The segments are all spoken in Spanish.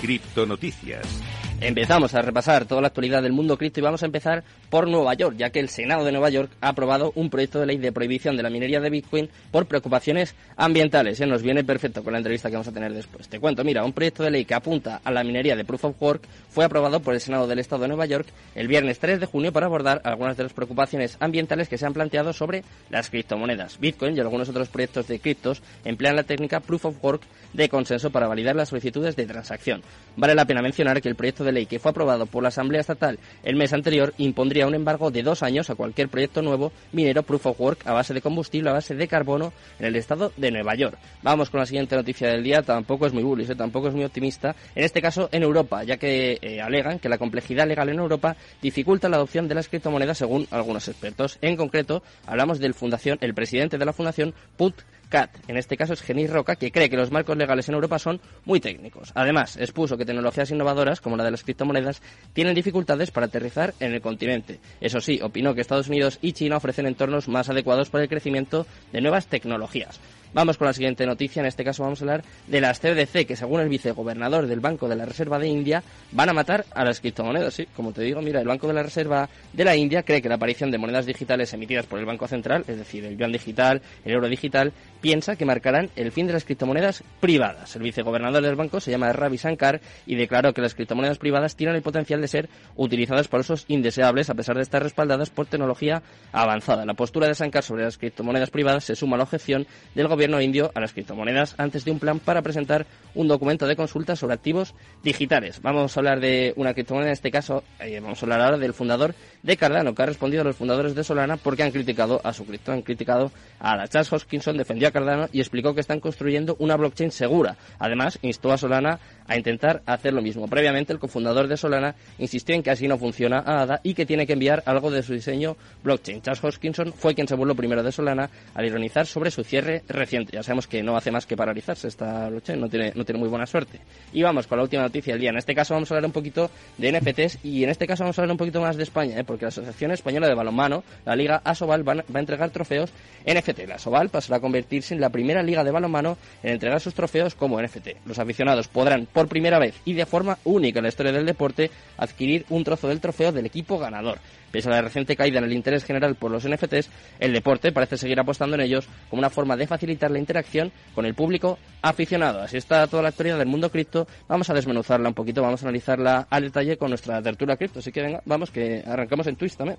Criptonoticias. Empezamos a repasar toda la actualidad del mundo cripto y vamos a empezar por Nueva York, ya que el Senado de Nueva York ha aprobado un proyecto de ley de prohibición de la minería de Bitcoin por preocupaciones ambientales. Nos viene perfecto con la entrevista que vamos a tener después. Te cuento, mira, un proyecto de ley que apunta a la minería de Proof of Work fue aprobado por el Senado del Estado de Nueva York el viernes 3 de junio para abordar algunas de las preocupaciones ambientales que se han planteado sobre las criptomonedas. Bitcoin y algunos otros proyectos de criptos emplean la técnica Proof of Work de consenso para validar las solicitudes de transacción. Vale la pena mencionar que el proyecto de ley que fue aprobado por la Asamblea Estatal el mes anterior impondría un embargo de dos años a cualquier proyecto nuevo minero Proof of Work a base de combustible, a base de carbono en el estado de Nueva York. Vamos con la siguiente noticia del día, tampoco es muy bullish, ¿eh? tampoco es muy optimista, en este caso en Europa, ya que eh, alegan que la complejidad legal en Europa dificulta la adopción de las criptomonedas según algunos expertos. En concreto, hablamos del fundación, el presidente de la fundación Put CAT. En este caso es Genis Roca, que cree que los marcos legales en Europa son muy técnicos. Además, expuso que tecnologías innovadoras, como la de las criptomonedas, tienen dificultades para aterrizar en el continente. Eso sí, opinó que Estados Unidos y China ofrecen entornos más adecuados para el crecimiento de nuevas tecnologías. Vamos con la siguiente noticia. En este caso vamos a hablar de las CBDC, que según el vicegobernador del Banco de la Reserva de India, van a matar a las criptomonedas. Sí, como te digo, mira, el Banco de la Reserva de la India cree que la aparición de monedas digitales emitidas por el Banco Central, es decir, el yuan digital, el euro digital, piensa que marcarán el fin de las criptomonedas privadas. El vicegobernador del banco se llama Ravi Shankar y declaró que las criptomonedas privadas tienen el potencial de ser utilizadas por usos indeseables a pesar de estar respaldadas por tecnología avanzada. La postura de Shankar sobre las criptomonedas privadas se suma a la objeción del gobierno indio a las criptomonedas antes de un plan para presentar un documento de consulta sobre activos digitales. Vamos a hablar de una criptomoneda, en este caso, eh, vamos a hablar ahora del fundador de Cardano, que ha respondido a los fundadores de Solana porque han criticado a su cripto, han criticado a la Charles Hoskinson, defendió a Cardano y explicó que están construyendo una blockchain segura. Además, instó a Solana a intentar hacer lo mismo. Previamente, el cofundador de Solana insistió en que así no funciona ADA y que tiene que enviar algo de su diseño blockchain. Charles Hoskinson fue quien se burló primero de Solana al ironizar sobre su cierre reciente. Ya sabemos que no hace más que paralizarse esta blockchain, no tiene, no tiene muy buena suerte. Y vamos con la última noticia del día. En este caso vamos a hablar un poquito de NFTs y en este caso vamos a hablar un poquito más de España, ¿eh? porque la Asociación Española de Balonmano, la Liga Asobal, va a entregar trofeos NFT. La Asobal pasará a convertirse en la primera liga de balonmano en entregar sus trofeos como NFT. Los aficionados podrán por primera vez y de forma única en la historia del deporte adquirir un trozo del trofeo del equipo ganador. Pese a la reciente caída en el interés general por los NFTs, el deporte parece seguir apostando en ellos como una forma de facilitar la interacción con el público aficionado. Así está toda la actualidad del mundo cripto. Vamos a desmenuzarla un poquito, vamos a analizarla al detalle con nuestra tertulia cripto. Así que venga, vamos que arrancamos en Twist también.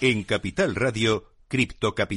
En Capital Radio, Cripto Capital.